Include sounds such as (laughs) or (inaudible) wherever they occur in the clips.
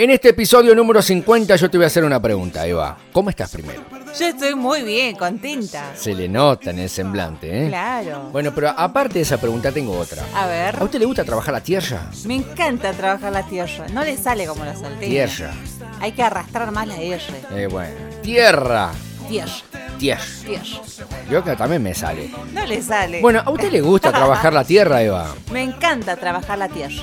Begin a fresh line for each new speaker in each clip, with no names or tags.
En este episodio número 50 yo te voy a hacer una pregunta, Eva. ¿Cómo estás primero?
Yo estoy muy bien, contenta.
Se le nota en el semblante, ¿eh?
Claro.
Bueno, pero aparte de esa pregunta tengo otra.
A ver.
¿A usted le gusta trabajar la tierra?
Me encanta trabajar la tierra. No le sale como la salteña.
Tierra.
Hay que arrastrar más la R.
Eh, bueno. Tierra.
Tierra.
Tierra.
Tierra.
Yo que también me sale.
No le sale.
Bueno, ¿a usted le gusta (laughs) trabajar la tierra, Eva?
Me encanta trabajar la tierra.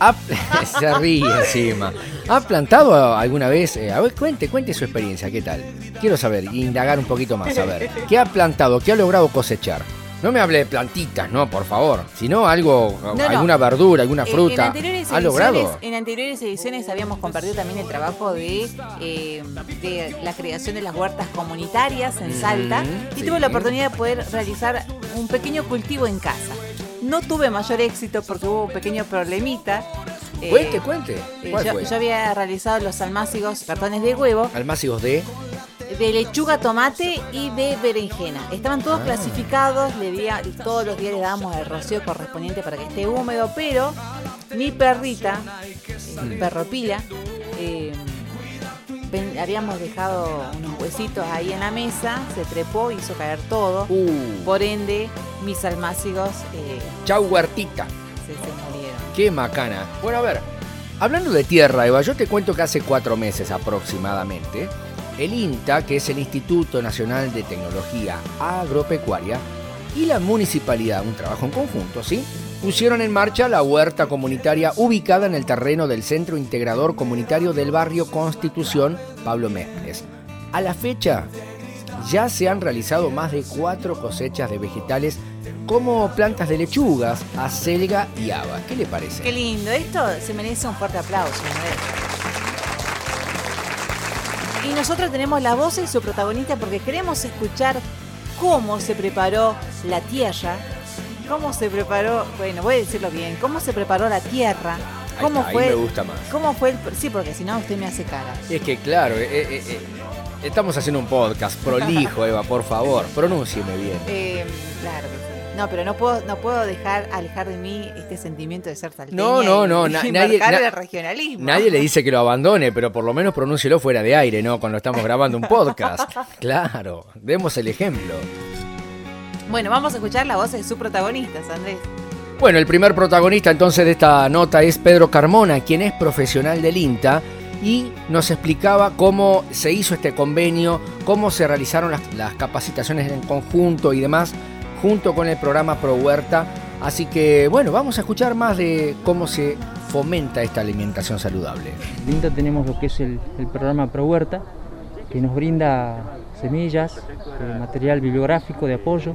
¿Ha- (laughs) Se ríe encima. ¿Ha plantado alguna vez? eh, a ver, cuente, cuente su experiencia, ¿qué tal? Quiero saber, indagar un poquito más, a ver. ¿Qué ha plantado? ¿Qué ha logrado cosechar? No me hable de plantitas, no, por favor. Sino algo,
no.
alguna verdura, alguna fruta. ¿Ha logrado?
En anteriores ediciones habíamos compartido también el trabajo de, eh, de la creación de las huertas comunitarias en Salta y
sí.
tuve la oportunidad de poder realizar un pequeño cultivo en casa. No tuve mayor éxito porque hubo un pequeño problemita. Eh,
Cuente, cuente.
eh,
¿Cuál
yo,
fue?
yo había realizado los almácigos cartones de huevo
Almácigos de...
de lechuga, tomate y de berenjena. Estaban todos
Ah.
clasificados, le di a- todos los días le dábamos el rocío correspondiente para que esté húmedo, pero mi perrita, mi perro Pila, eh, habíamos dejado unos huesitos ahí en la mesa, se trepó, hizo caer todo.
Uh,
Por ende, mis almácigos eh,
chau huertita.
se, se murieron.
Qué macana. Bueno, a ver, hablando de tierra, Eva, yo te cuento que hace cuatro meses aproximadamente, el INTA, que es el Instituto Nacional de Tecnología Agropecuaria, y la municipalidad, un trabajo en conjunto, ¿sí? Pusieron en marcha la huerta comunitaria ubicada en el terreno del Centro Integrador Comunitario del barrio Constitución Pablo Mesples. A la fecha, ya se han realizado más de cuatro cosechas de vegetales como plantas de lechugas, acelga y haba. ¿Qué le parece?
Qué lindo, esto se merece un fuerte aplauso. Manuel. Y nosotros tenemos la voz y su protagonista porque queremos escuchar cómo se preparó la tierra, cómo se preparó, bueno, voy a decirlo bien, cómo se preparó la tierra,
Ahí
cómo
ahí
fue,
me gusta más.
cómo fue el, sí, porque si no usted me hace cara.
Es que claro, eh, eh, eh, estamos haciendo un podcast prolijo, (laughs) Eva, por favor, pronúncieme bien.
Eh, claro que sí. No, pero no puedo, no puedo dejar alejar de mí este sentimiento de ser salteña
No, no, no,
y
na- (laughs) nadie- na-
el regionalismo.
Nadie le dice que lo abandone, pero por lo menos pronúncielo fuera de aire, ¿no? Cuando estamos grabando un podcast. (laughs) Claro, demos el ejemplo.
Bueno, vamos a escuchar la voz de sus protagonistas, Andrés.
Bueno, el primer protagonista entonces de esta nota es Pedro Carmona, quien es profesional del INTA y nos explicaba cómo se hizo este convenio, cómo se realizaron las, las capacitaciones en conjunto y demás, junto con el programa Pro Huerta. Así que, bueno, vamos a escuchar más de cómo se fomenta esta alimentación saludable.
En INTA tenemos lo que es el, el programa Pro Huerta, que nos brinda semillas, eh, material bibliográfico de apoyo.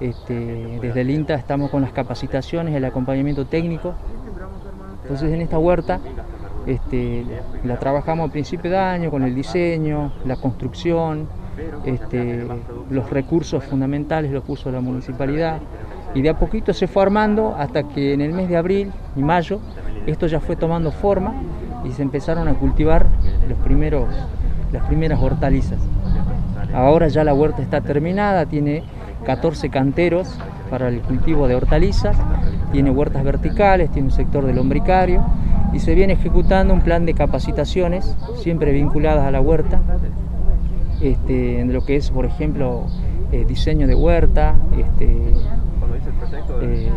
Este, desde el INTA estamos con las capacitaciones, el acompañamiento técnico. Entonces en esta huerta este, la trabajamos a principio de año con el diseño, la construcción, este, los recursos fundamentales los puso la municipalidad y de a poquito se fue armando hasta que en el mes de abril y mayo esto ya fue tomando forma y se empezaron a cultivar los primeros, las primeras hortalizas. Ahora ya la huerta está terminada, tiene 14 canteros para el cultivo de hortalizas, tiene huertas verticales, tiene un sector del lombricario y se viene ejecutando un plan de capacitaciones siempre vinculadas a la huerta, este, en lo que es, por ejemplo, eh, diseño de huerta, este, eh,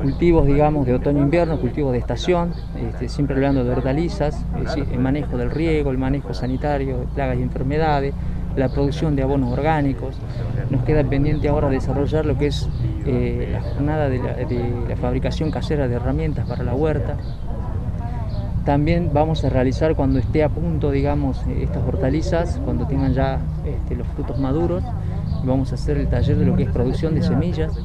cultivos, digamos, de otoño-invierno, cultivos de estación, este, siempre hablando de hortalizas, el manejo del riego, el manejo sanitario de plagas y enfermedades, la producción de abonos orgánicos. Nos queda pendiente ahora desarrollar lo que es eh, la jornada de la, fabricación casera de herramientas para la huerta. También vamos a realizar cuando esté a punto, digamos, eh, estas hortalizas, cuando tengan ya este, los frutos maduros, vamos a hacer el taller de lo que es producción de semillas,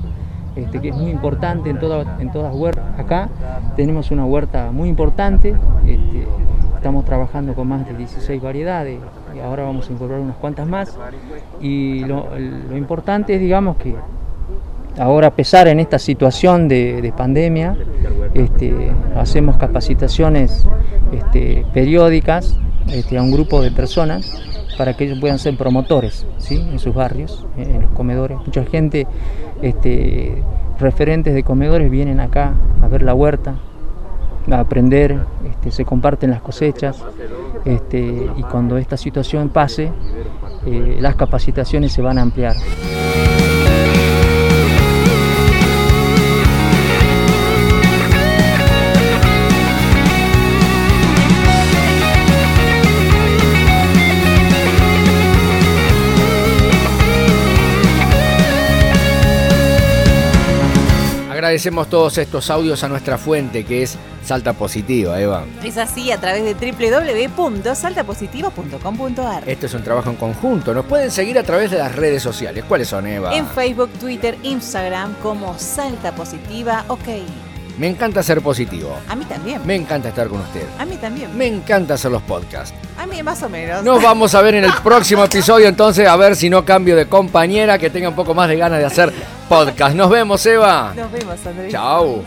este, que es muy importante en, toda- en todas huertas. Acá tenemos una huerta muy importante, este, estamos trabajando con más de 16 variedades y ahora vamos a incorporar unas cuantas más. Y lo, importante es, digamos, que ahora a pesar en esta situación de, de pandemia, este, hacemos capacitaciones este, periódicas este, a un grupo de personas para que ellos puedan ser promotores ¿sí? en sus barrios, en los comedores. Mucha gente, referentes de comedores, vienen acá a ver la huerta, a aprender se comparten las cosechas este, y cuando esta situación pase, eh, las capacitaciones se van a ampliar.
Agradecemos todos estos audios a nuestra fuente que es Salta Positiva, Eva.
Es así a través de www.saltapositiva.com.ar.
Este es un trabajo en conjunto. Nos pueden seguir a través de las redes sociales. ¿Cuáles son, Eva?
En Facebook, Twitter, Instagram como Salta Positiva, ok.
Me encanta ser positivo.
A mí también.
Me encanta estar con usted.
A mí también.
Me encanta hacer los podcasts.
A mí más o menos.
Nos (laughs) vamos a ver en el próximo episodio entonces, a ver si no cambio de compañera, que tenga un poco más de ganas de hacer podcast. Nos vemos, Eva.
Nos vemos, Andrés.
Chao.